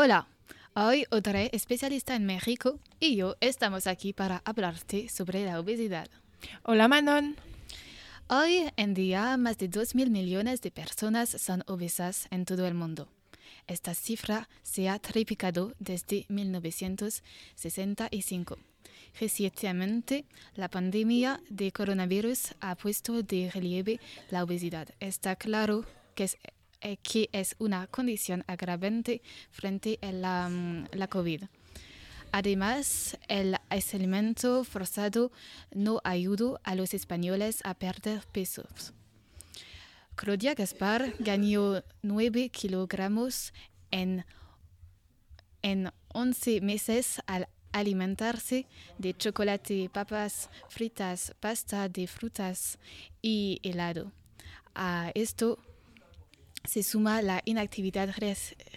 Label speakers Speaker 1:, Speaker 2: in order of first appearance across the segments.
Speaker 1: Hola, hoy Audrey, especialista en México, y yo estamos aquí para hablarte sobre la obesidad.
Speaker 2: Hola Manon.
Speaker 1: Hoy en día, más de 2.000 millones de personas son obesas en todo el mundo. Esta cifra se ha triplicado desde 1965. Recientemente, la pandemia de coronavirus ha puesto de relieve la obesidad. Está claro que es, eh, que es una condición agravante frente a la, mm, la COVID. Además, el aislamiento forzado no ayudó a los españoles a perder pesos. Claudia Gaspar ganó 9 kilogramos en, en 11 meses al alimentarse de chocolate, papas fritas, pasta de frutas y helado. A esto se suma la inactividad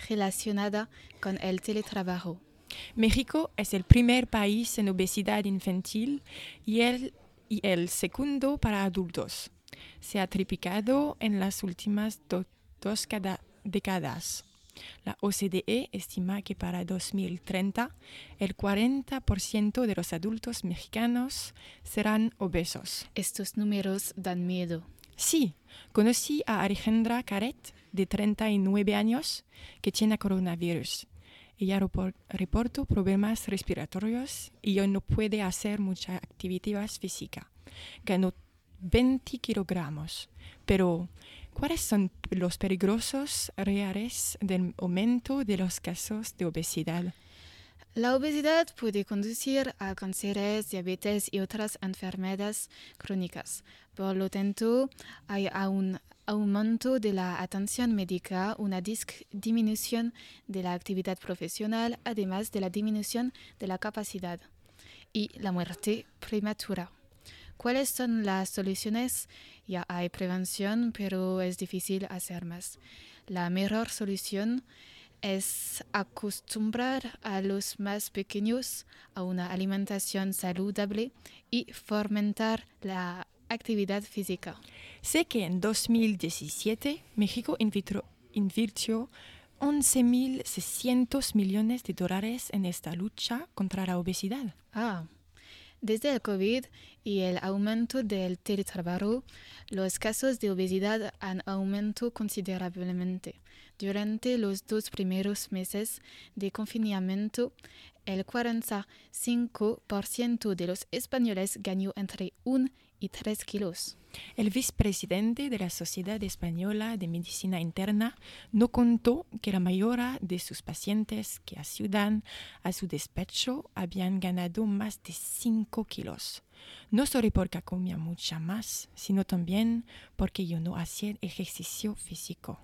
Speaker 1: relacionada con el teletrabajo.
Speaker 2: México es el primer país en obesidad infantil y el, y el segundo para adultos. Se ha triplicado en las últimas do- dos cada- décadas. La OCDE estima que para 2030 el 40% de los adultos mexicanos serán obesos.
Speaker 1: Estos números dan miedo.
Speaker 2: Sí, conocí a Alejandra Caret, de 39 años, que tiene coronavirus. Ella repor- reportó problemas respiratorios y hoy no puede hacer mucha actividad física. Ganó 20 kilogramos. Pero, ¿cuáles son los peligrosos reales del aumento de los casos de obesidad?
Speaker 1: La obesidad puede conducir a cánceres, diabetes y otras enfermedades crónicas. Por lo tanto, hay un aumento de la atención médica, una disminución de la actividad profesional, además de la disminución de la capacidad y la muerte prematura. ¿Cuáles son las soluciones? Ya hay prevención, pero es difícil hacer más. La mejor solución acostumbrar a los más pequeños a una alimentación saludable y fomentar la actividad física.
Speaker 2: Sé que en 2017 México invirtió 11.600 millones de dólares en esta lucha contra la obesidad.
Speaker 1: Ah, desde el COVID y el aumento del teletrabajo, los casos de obesidad han aumentado considerablemente. Durante los dos primeros meses de confinamiento, el 45% de los españoles ganó entre 1 y 3 kilos.
Speaker 2: El vicepresidente de la Sociedad Española de Medicina Interna no contó que la mayoría de sus pacientes que ayudan a su despacho habían ganado más de 5 kilos. No solo porque comía mucha más, sino también porque yo no hacía ejercicio físico.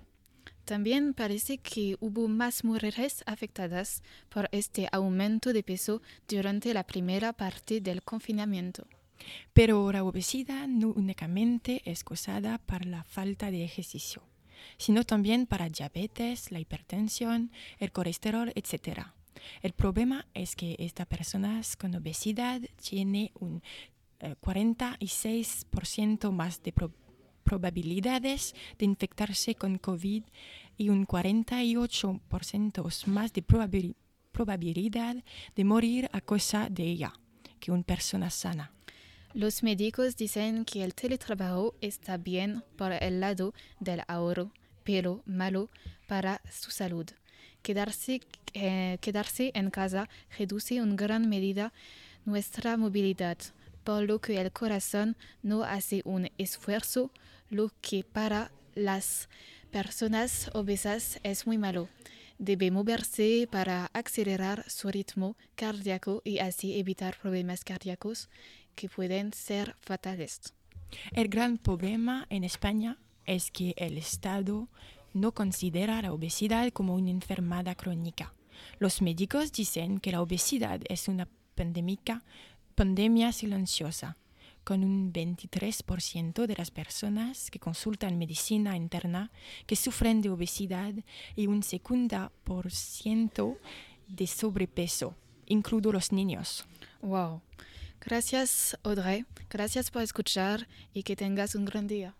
Speaker 1: También parece que hubo más mujeres afectadas por este aumento de peso durante la primera parte del confinamiento.
Speaker 2: Pero la obesidad no únicamente es causada por la falta de ejercicio, sino también para diabetes, la hipertensión, el colesterol, etc. El problema es que estas personas con obesidad tienen un eh, 46% más de pro- probabilidades de infectarse con COVID y un 48% más de probabil- probabilidad de morir a causa de ella que una persona sana.
Speaker 1: Los médicos dicen que el teletrabajo está bien por el lado del ahorro, pero malo para su salud. Quedarse, eh, quedarse en casa reduce en gran medida nuestra movilidad, por lo que el corazón no hace un esfuerzo, lo que para las personas obesas es muy malo. Debe moverse para acelerar su ritmo cardíaco y así evitar problemas cardíacos que pueden ser fatales.
Speaker 2: El gran problema en España es que el Estado no considera la obesidad como una enfermedad crónica. Los médicos dicen que la obesidad es una pandémica- pandemia silenciosa, con un 23% de las personas que consultan medicina interna que sufren de obesidad y un 50% de sobrepeso, incluidos los niños.
Speaker 1: Wow. Gracias, Audrey. Gracias por escuchar y que tengas un gran día.